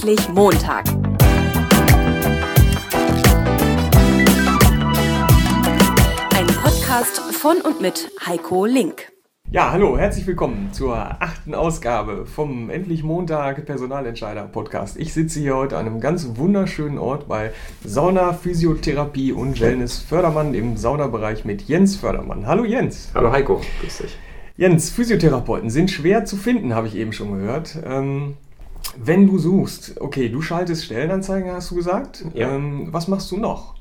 Endlich Montag. Ein Podcast von und mit Heiko Link. Ja, hallo, herzlich willkommen zur achten Ausgabe vom Endlich Montag Personalentscheider Podcast. Ich sitze hier heute an einem ganz wunderschönen Ort bei Sauna, Physiotherapie und Wellness Fördermann im Saunabereich mit Jens Fördermann. Hallo Jens. Hallo Heiko, grüß dich. Jens, Physiotherapeuten sind schwer zu finden, habe ich eben schon gehört. Ähm, wenn du suchst, okay, du schaltest Stellenanzeigen, hast du gesagt. Ja. Ähm, was machst du noch?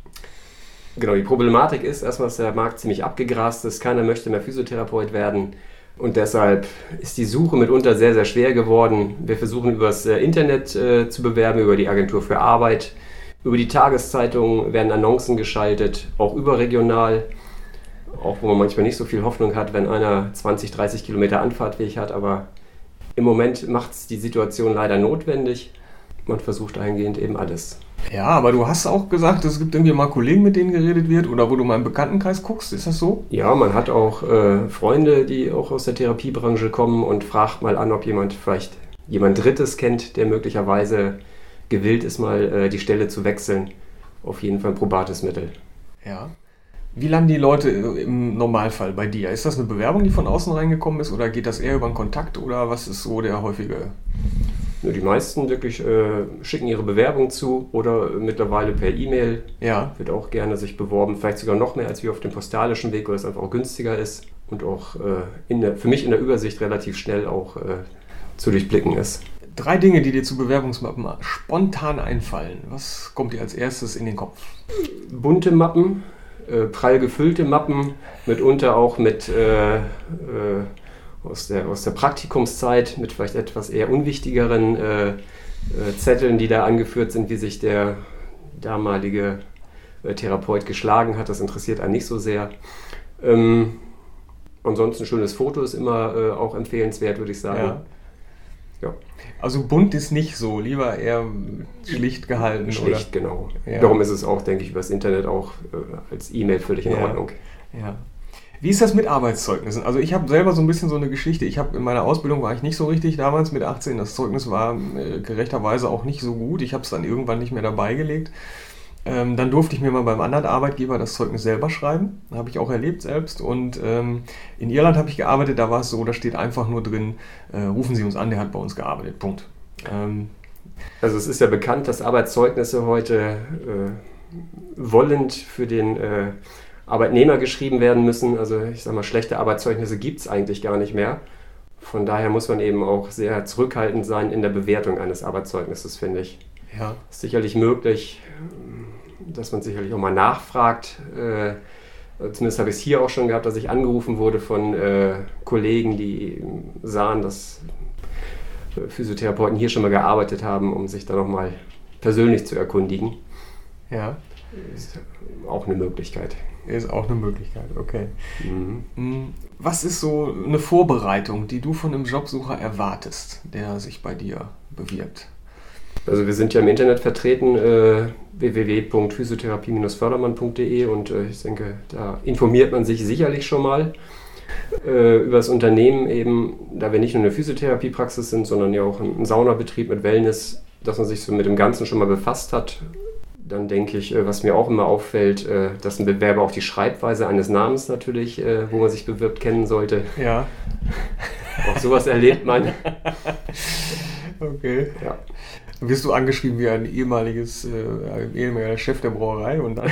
Genau, die Problematik ist erstmal, dass der Markt ziemlich abgegrast ist. Keiner möchte mehr Physiotherapeut werden. Und deshalb ist die Suche mitunter sehr, sehr schwer geworden. Wir versuchen über das äh, Internet äh, zu bewerben, über die Agentur für Arbeit. Über die Tageszeitung werden Annoncen geschaltet, auch überregional. Auch wo man manchmal nicht so viel Hoffnung hat, wenn einer 20, 30 Kilometer Anfahrtweg hat. Aber im Moment macht es die Situation leider notwendig. Man versucht dahingehend eben alles. Ja, aber du hast auch gesagt, es gibt irgendwie mal Kollegen, mit denen geredet wird oder wo du mal im Bekanntenkreis guckst. Ist das so? Ja, man hat auch äh, Freunde, die auch aus der Therapiebranche kommen und fragt mal an, ob jemand vielleicht jemand Drittes kennt, der möglicherweise gewillt ist, mal äh, die Stelle zu wechseln. Auf jeden Fall ein probates Mittel. Ja. Wie landen die Leute im Normalfall bei dir? Ist das eine Bewerbung, die von außen reingekommen ist oder geht das eher über einen Kontakt oder was ist so der häufige? Die meisten wirklich äh, schicken ihre Bewerbung zu oder mittlerweile per E-Mail. Ja. Wird auch gerne sich beworben, vielleicht sogar noch mehr als wir auf dem postalischen Weg, weil es einfach auch günstiger ist und auch äh, in der, für mich in der Übersicht relativ schnell auch äh, zu durchblicken ist. Drei Dinge, die dir zu Bewerbungsmappen spontan einfallen. Was kommt dir als erstes in den Kopf? Bunte Mappen, äh, prall gefüllte Mappen, mitunter auch mit äh, äh, aus, der, aus der Praktikumszeit, mit vielleicht etwas eher unwichtigeren äh, äh, Zetteln, die da angeführt sind, wie sich der damalige Therapeut geschlagen hat. Das interessiert einen nicht so sehr. Ähm, ansonsten schönes Foto ist immer auch empfehlenswert, würde ich sagen. Ja. Ja. Also bunt ist nicht so, lieber eher schlicht gehalten. Schlicht, oder? genau. Ja. Darum ist es auch, denke ich, übers Internet auch äh, als E-Mail völlig in Ja. Ordnung. Ja. Wie ist das mit Arbeitszeugnissen? Also ich habe selber so ein bisschen so eine Geschichte. Ich habe in meiner Ausbildung war ich nicht so richtig damals mit 18. Das Zeugnis war äh, gerechterweise auch nicht so gut. Ich habe es dann irgendwann nicht mehr dabei gelegt. Ähm, dann durfte ich mir mal beim anderen Arbeitgeber das Zeugnis selber schreiben. Habe ich auch erlebt selbst. Und ähm, in Irland habe ich gearbeitet. Da war es so, da steht einfach nur drin, äh, rufen Sie uns an, der hat bei uns gearbeitet. Punkt. Ähm, Also es ist ja bekannt, dass Arbeitszeugnisse heute äh, wollend für den äh, Arbeitnehmer geschrieben werden müssen. Also ich sage mal, schlechte Arbeitszeugnisse gibt es eigentlich gar nicht mehr. Von daher muss man eben auch sehr zurückhaltend sein in der Bewertung eines Arbeitszeugnisses, finde ich. ja. Ist sicherlich möglich, dass man sicherlich auch mal nachfragt. Äh, zumindest habe ich es hier auch schon gehabt, dass ich angerufen wurde von äh, Kollegen, die sahen, dass äh, Physiotherapeuten hier schon mal gearbeitet haben, um sich da nochmal persönlich zu erkundigen. Ja. Ist auch eine Möglichkeit. Ist auch eine Möglichkeit, okay. Mhm. Hm, Was ist so eine Vorbereitung, die du von einem Jobsucher erwartest, der sich bei dir bewirbt? Also wir sind ja im Internet vertreten, äh, www.physiotherapie-fördermann.de und äh, ich denke, da informiert man sich sicherlich schon mal äh, über das Unternehmen eben, da wir nicht nur eine Physiotherapiepraxis sind, sondern ja auch ein Saunabetrieb mit Wellness, dass man sich so mit dem Ganzen schon mal befasst hat. Dann denke ich, äh, was mir auch immer auffällt, äh, dass ein Bewerber auch die Schreibweise eines Namens natürlich, äh, wo man sich bewirbt, kennen sollte. Ja. Auch sowas erlebt man. Okay. Ja. Wirst du angeschrieben wie ein ehemaliges, äh, ein ehemaliger Chef der Brauerei und dann.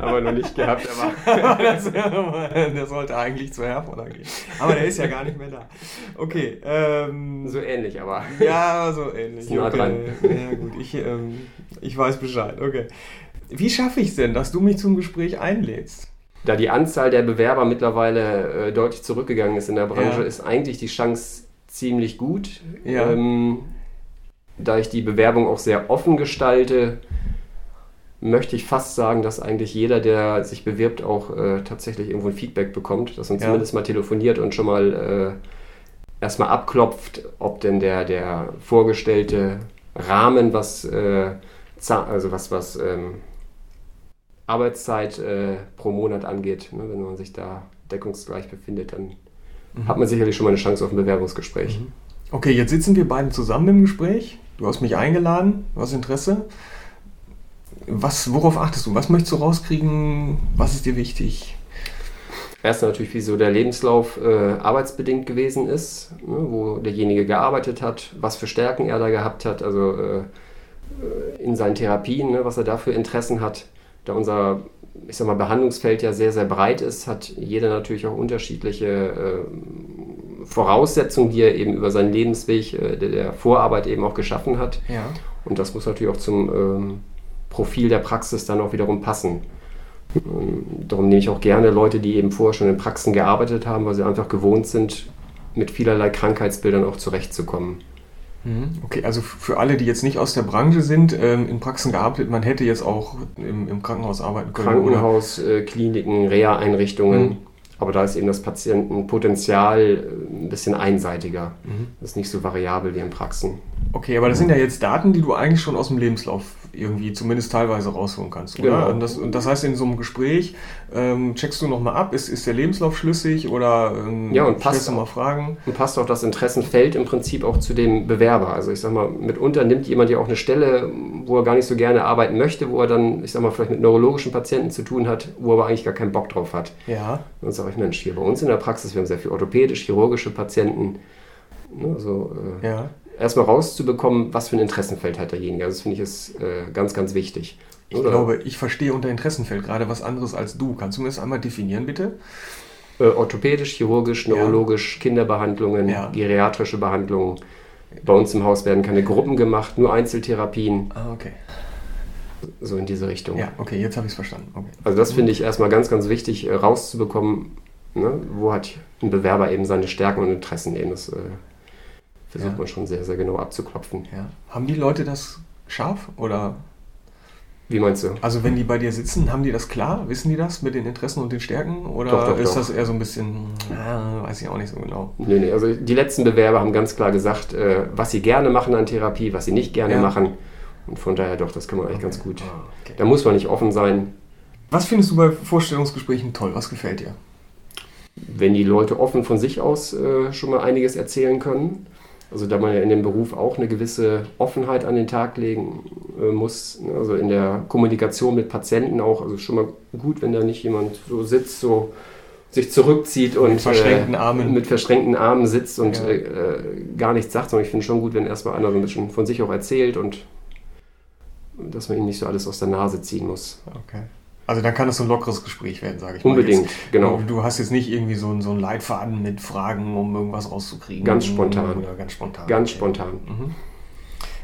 Aber noch nicht gehabt, aber das, der sollte eigentlich zu Herforder gehen. Aber der ist ja gar nicht mehr da. Okay. Ähm, so ähnlich, aber. Ja, so ähnlich. Nah okay. dran. Ja, gut, ich, ähm, ich weiß Bescheid. Okay. Wie schaffe ich es denn, dass du mich zum Gespräch einlädst? Da die Anzahl der Bewerber mittlerweile äh, deutlich zurückgegangen ist in der Branche, Ja. ist eigentlich die Chance ziemlich gut. Ja. Ähm, da ich die Bewerbung auch sehr offen gestalte, möchte ich fast sagen, dass eigentlich jeder, der sich bewirbt, auch äh, tatsächlich irgendwo ein Feedback bekommt, dass man Ja. zumindest mal telefoniert und schon mal äh, erstmal abklopft, ob denn der, der vorgestellte Rahmen, was, äh, also was, was ähm, Arbeitszeit äh, pro Monat angeht, ne, wenn man sich da deckungsgleich befindet, dann Mhm. hat man sicherlich schon mal eine Chance auf ein Bewerbungsgespräch. Mhm. Okay, jetzt sitzen wir beiden zusammen im Gespräch. Du hast mich eingeladen, du hast Interesse. Was, worauf achtest du? Was möchtest du rauskriegen? Was ist dir wichtig? Erst natürlich, wie so der Lebenslauf äh, arbeitsbedingt gewesen ist, ne, wo derjenige gearbeitet hat, was für Stärken er da gehabt hat, also äh, in seinen Therapien, ne, was er da für Interessen hat. Da unser, ich sag mal, Behandlungsfeld ja sehr, sehr breit ist, hat jeder natürlich auch unterschiedliche äh, Voraussetzungen, die er eben über seinen Lebensweg äh, der, der, Vorarbeit eben auch geschaffen hat. Ja. Und das muss natürlich auch zum ähm, Profil der Praxis dann auch wiederum passen. Ähm, darum nehme ich auch gerne Leute, die eben vorher schon in Praxen gearbeitet haben, weil sie einfach gewohnt sind, mit vielerlei Krankheitsbildern auch zurechtzukommen. Mhm. Okay, also für alle, die jetzt nicht aus der Branche sind, ähm, in Praxen gearbeitet, man hätte jetzt auch im, im Krankenhaus arbeiten können. Krankenhaus, äh, Kliniken, Reha-Einrichtungen. Mhm. Aber da ist eben das Patientenpotenzial äh, ein bisschen einseitiger. Mhm. Das ist nicht so variabel wie in Praxen. Okay, aber das sind ja jetzt Daten, die du eigentlich schon aus dem Lebenslauf irgendwie zumindest teilweise rausholen kannst. Oder? Genau. Und, das, und das heißt, in so einem Gespräch ähm, checkst du nochmal ab, ist, ist der Lebenslauf schlüssig oder ähm, ja, und stellst du mal Fragen? Und passt auch das Interessenfeld im Prinzip auch zu dem Bewerber. Also ich sag mal, mitunter nimmt jemand ja auch eine Stelle, wo er gar nicht so gerne arbeiten möchte, wo er dann, ich sag mal, vielleicht mit neurologischen Patienten zu tun hat, wo er aber eigentlich gar keinen Bock drauf hat. Ja. Und dann sage ich, Mensch, hier bei uns in der Praxis, wir haben sehr viel orthopädisch-chirurgische Patienten. Ne, so, äh, ja erstmal rauszubekommen, was für ein Interessenfeld hat derjenige. Also das finde ich ist äh, ganz, ganz wichtig. Ich Oder? glaube, ich verstehe unter Interessenfeld gerade was anderes als du. Kannst du mir das einmal definieren, bitte? Äh, orthopädisch, chirurgisch, neurologisch, ja. Kinderbehandlungen, ja. geriatrische Behandlungen. Bei uns im Haus werden keine Gruppen gemacht, nur Einzeltherapien. Ah, okay. So in diese Richtung. Ja, okay, jetzt habe ich es verstanden. Okay. Also das finde ich erstmal ganz, ganz wichtig, äh, rauszubekommen, ne? wo hat ein Bewerber eben seine Stärken und Interessen eben. Das äh, versucht ja. man schon sehr, sehr genau abzuklopfen. Ja. Haben die Leute das scharf oder? Wie meinst du? Also wenn die bei dir sitzen, haben die das klar? Wissen die das mit den Interessen und den Stärken? Oder doch, doch, ist doch. das eher so ein bisschen, äh, weiß ich auch nicht so genau. Nee, nee, also die letzten Bewerber haben ganz klar gesagt, äh, was sie gerne machen an Therapie, was sie nicht gerne ja. machen. Und von daher doch, das kann man eigentlich okay. ganz gut. Ah, okay. Da muss man nicht offen sein. Was findest du bei Vorstellungsgesprächen toll? Was gefällt dir? Wenn die Leute offen von sich aus äh, schon mal einiges erzählen können also da man ja in dem Beruf auch eine gewisse Offenheit an den Tag legen äh, muss, ne? also in der Kommunikation mit Patienten auch, also schon mal gut, wenn da nicht jemand so sitzt, so sich zurückzieht und mit verschränkten äh, Armen, mit verschränkten Armen sitzt und ja. äh, gar nichts sagt, sondern ich finde schon gut, wenn erstmal einer so ein bisschen von sich auch erzählt und dass man ihm nicht so alles aus der Nase ziehen muss. Okay. Also dann kann es so ein lockeres Gespräch werden, sage ich mal. Unbedingt, genau. Du hast jetzt nicht irgendwie so, so einen Leitfaden mit Fragen, um irgendwas rauszukriegen. Ganz spontan. Oder ganz spontan. Ganz okay. spontan. Mhm.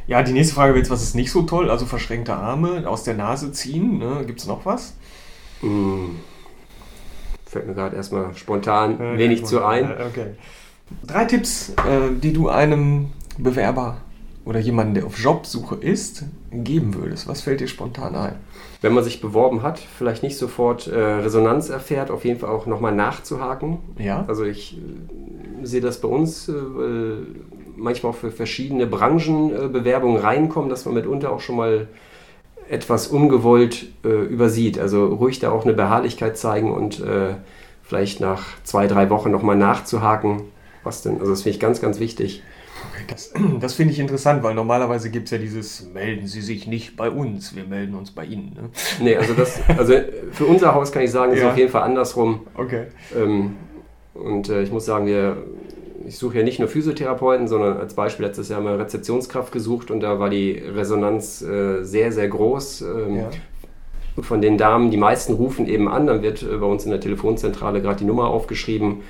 Ja, die nächste Frage wäre jetzt, was ist nicht so toll? Also verschränkte Arme aus der Nase ziehen. Ne? Gibt es noch was? Mhm. Fällt mir gerade erstmal spontan ja, wenig zu ein. Okay. Drei Tipps, äh, die du einem Bewerber oder jemanden, der auf Jobsuche ist, geben würdest. Was fällt dir spontan ein? wenn man sich beworben hat, vielleicht nicht sofort äh, Resonanz erfährt, auf jeden Fall auch nochmal nachzuhaken. Ja. Also ich äh, sehe das bei uns, äh, manchmal auch für verschiedene Branchenbewerbungen äh, reinkommen, dass man mitunter auch schon mal etwas ungewollt äh, übersieht. Also ruhig da auch eine Beharrlichkeit zeigen und äh, vielleicht nach zwei, drei Wochen nochmal nachzuhaken. Was denn? Also das finde ich ganz, ganz wichtig. Das, das finde ich interessant, weil normalerweise gibt es ja dieses, melden Sie sich nicht bei uns, wir melden uns bei Ihnen. Ne? Nee, also, das, also für unser Haus kann ich sagen, ist ja. auf jeden Fall andersrum. Okay. Ähm, und äh, ich muss sagen, wir, ich suche ja nicht nur Physiotherapeuten, sondern als Beispiel letztes Jahr mal Rezeptionskraft gesucht und da war die Resonanz äh, sehr, sehr groß. Ähm, ja. Von den Damen, die meisten rufen eben an, dann wird äh, bei uns in der Telefonzentrale gerade die Nummer aufgeschrieben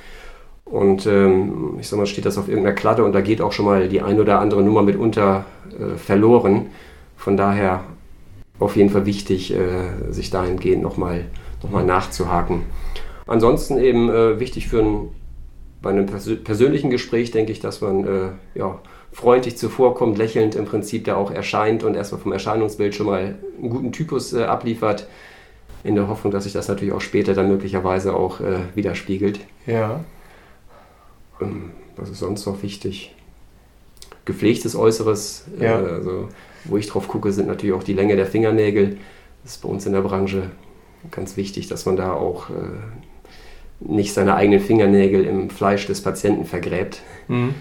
und ähm, ich sag mal, steht das auf irgendeiner Kladde und da geht auch schon mal die ein oder andere Nummer mitunter äh, verloren. Von daher auf jeden Fall wichtig, äh, sich dahingehend nochmal noch mal nachzuhaken. Ansonsten eben äh, wichtig für ein, bei einem pers persönlichen Gespräch, denke ich, dass man äh, ja, freundlich zuvorkommt, lächelnd im Prinzip da auch erscheint und erstmal vom Erscheinungsbild schon mal einen guten Typus äh, abliefert. In der Hoffnung, dass sich das natürlich auch später dann möglicherweise auch äh, widerspiegelt. Ja. Ähm, was ist sonst noch wichtig? Gepflegtes Äußeres. Äh, ja. Also, wo ich drauf gucke, sind natürlich auch die Länge der Fingernägel. Das ist bei uns in der Branche ganz wichtig, dass man da auch äh, nicht seine eigenen Fingernägel im Fleisch des Patienten vergräbt. Mhm.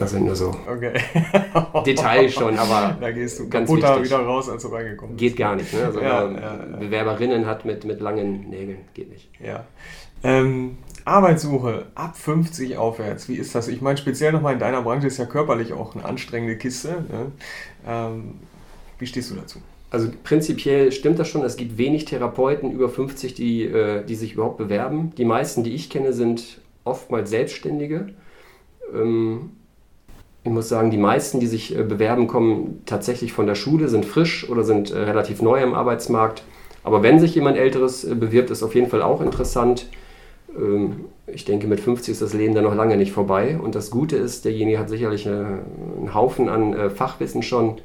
Das sind nur so Okay. Details schon, aber Da gehst du ganz kaputter wichtig. wieder raus, als du reingekommen bist. geht gar nicht. Ne? Also man ja, ja. Bewerberinnen hat mit, mit langen Nägeln, geht nicht. Ja. Ähm, Arbeitssuche ab 50 aufwärts. Wie ist das? Ich meine, speziell nochmal in deiner Branche ist ja körperlich auch eine anstrengende Kiste. Ne? Ähm, wie stehst du dazu? Also prinzipiell stimmt das schon. Es gibt wenig Therapeuten über 50, die, äh, die sich überhaupt bewerben. Die meisten, die ich kenne, sind oftmals Selbstständige. Ähm, ich muss sagen, die meisten, die sich äh, bewerben, kommen tatsächlich von der Schule, sind frisch oder sind äh, relativ neu am Arbeitsmarkt. Aber wenn sich jemand Älteres äh, bewirbt, ist auf jeden Fall auch interessant. Ähm, ich denke, mit 50 ist das Leben dann noch lange nicht vorbei. Und das Gute ist, derjenige hat sicherlich einen Haufen an Fachwissen schon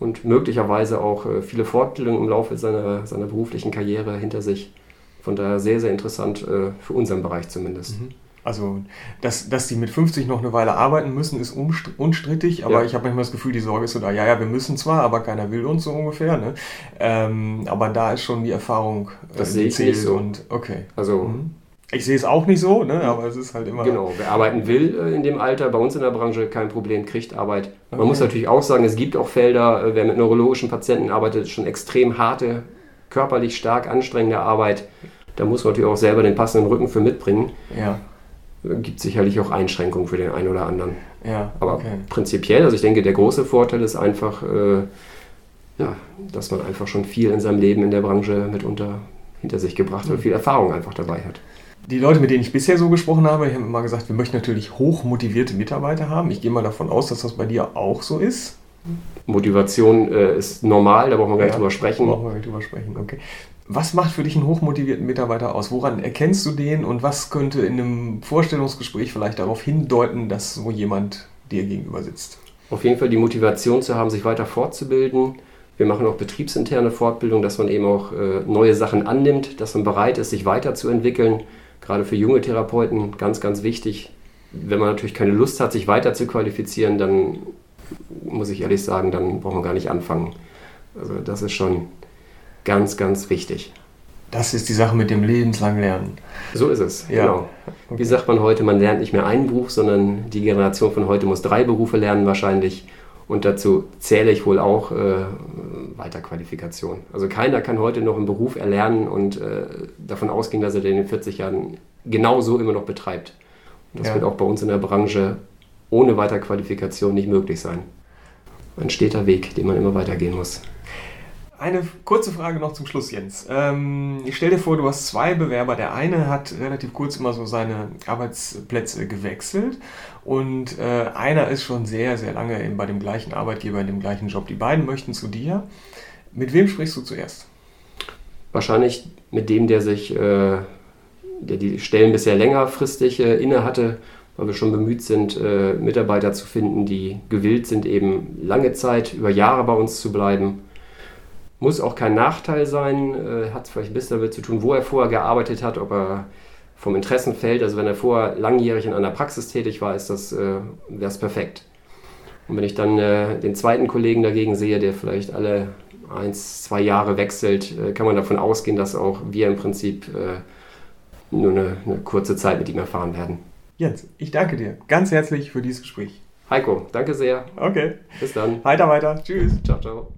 und möglicherweise auch viele Fortbildungen im Laufe seiner, seiner beruflichen Karriere hinter sich. Von daher sehr, sehr interessant für unseren Bereich zumindest. Also, dass, dass die mit 50 noch eine Weile arbeiten müssen, ist unstrittig, aber Ja. ich habe manchmal das Gefühl, die Sorge ist so da, ja, ja, wir müssen zwar, aber keiner will uns so ungefähr. Ne? Ähm, aber da ist schon die Erfahrung, äh, Das die sehe ich nicht so. Und, okay. Also Mhm. Ich sehe es auch nicht so, ne? aber es ist halt immer. Genau, wer arbeiten will äh, in dem Alter, bei uns in der Branche kein Problem, kriegt Arbeit. Man Okay. muss natürlich auch sagen, es gibt auch Felder, äh, wer mit neurologischen Patienten arbeitet, schon extrem harte, körperlich stark anstrengende Arbeit. Da muss man natürlich auch selber den passenden Rücken für mitbringen. Ja, Gibt sicherlich auch Einschränkungen für den einen oder anderen. ja. Aber okay. prinzipiell, also ich denke, der große Vorteil ist einfach, äh, ja, dass man einfach schon viel in seinem Leben in der Branche mitunter hinter sich gebracht hat und viel Erfahrung einfach dabei hat. Die Leute, mit denen ich bisher so gesprochen habe, haben immer gesagt, wir möchten natürlich hochmotivierte Mitarbeiter haben. Ich gehe mal davon aus, dass das bei dir auch so ist. Motivation äh, ist normal, da brauchen wir gar nicht drüber sprechen. Brauchen wir nicht drüber sprechen, okay. Was macht für dich einen hochmotivierten Mitarbeiter aus? Woran erkennst du den und was könnte in einem Vorstellungsgespräch vielleicht darauf hindeuten, dass so jemand dir gegenüber sitzt? Auf jeden Fall die Motivation zu haben, sich weiter fortzubilden. Wir machen auch betriebsinterne Fortbildung, dass man eben auch äh, neue Sachen annimmt, dass man bereit ist, sich weiterzuentwickeln. Gerade für junge Therapeuten ganz, ganz wichtig. Wenn man natürlich keine Lust hat, sich weiter zu qualifizieren, dann muss ich ehrlich sagen, dann braucht man gar nicht anfangen. Also das ist schon ganz, ganz wichtig. Das ist die Sache mit dem lebenslangen Lernen. So ist es, Ja. genau. Wie sagt man heute, man lernt nicht mehr einen Beruf, sondern die Generation von heute muss drei Berufe lernen wahrscheinlich. Und dazu zähle ich wohl auch äh, Weiterqualifikation. Also keiner kann heute noch einen Beruf erlernen und äh, davon ausgehen, dass er den in 40 Jahren genauso immer noch betreibt. Und das Ja. wird auch bei uns in der Branche ohne Weiterqualifikation nicht möglich sein. Ein steter Weg, den man immer weitergehen muss. Eine kurze Frage noch zum Schluss, Jens. Ähm, ich stell dir vor, du hast zwei Bewerber. Der eine hat relativ kurz immer so seine Arbeitsplätze gewechselt und äh, einer ist schon sehr, sehr lange in, bei dem gleichen Arbeitgeber, in dem gleichen Job. Die beiden möchten zu dir. Mit wem sprichst du zuerst? Wahrscheinlich mit dem, der sich, äh, der die Stellen bisher längerfristig äh, inne hatte, weil wir schon bemüht sind, äh, Mitarbeiter zu finden, die gewillt sind, eben lange Zeit, über Jahre bei uns zu bleiben. Muss auch kein Nachteil sein, äh, hat vielleicht ein bisschen damit zu tun, wo er vorher gearbeitet hat, ob er vom Interessenfeld, also wenn er vorher langjährig in einer Praxis tätig war, ist das, äh, wäre es perfekt. Und wenn ich dann äh, den zweiten Kollegen dagegen sehe, der vielleicht alle eins, zwei Jahre wechselt, äh, kann man davon ausgehen, dass auch wir im Prinzip äh, nur eine, eine kurze Zeit mit ihm erfahren werden. Jens, ich danke dir ganz herzlich für dieses Gespräch. Heiko, danke sehr. Okay, Bis dann. weiter, weiter. Tschüss. Ciao, ciao.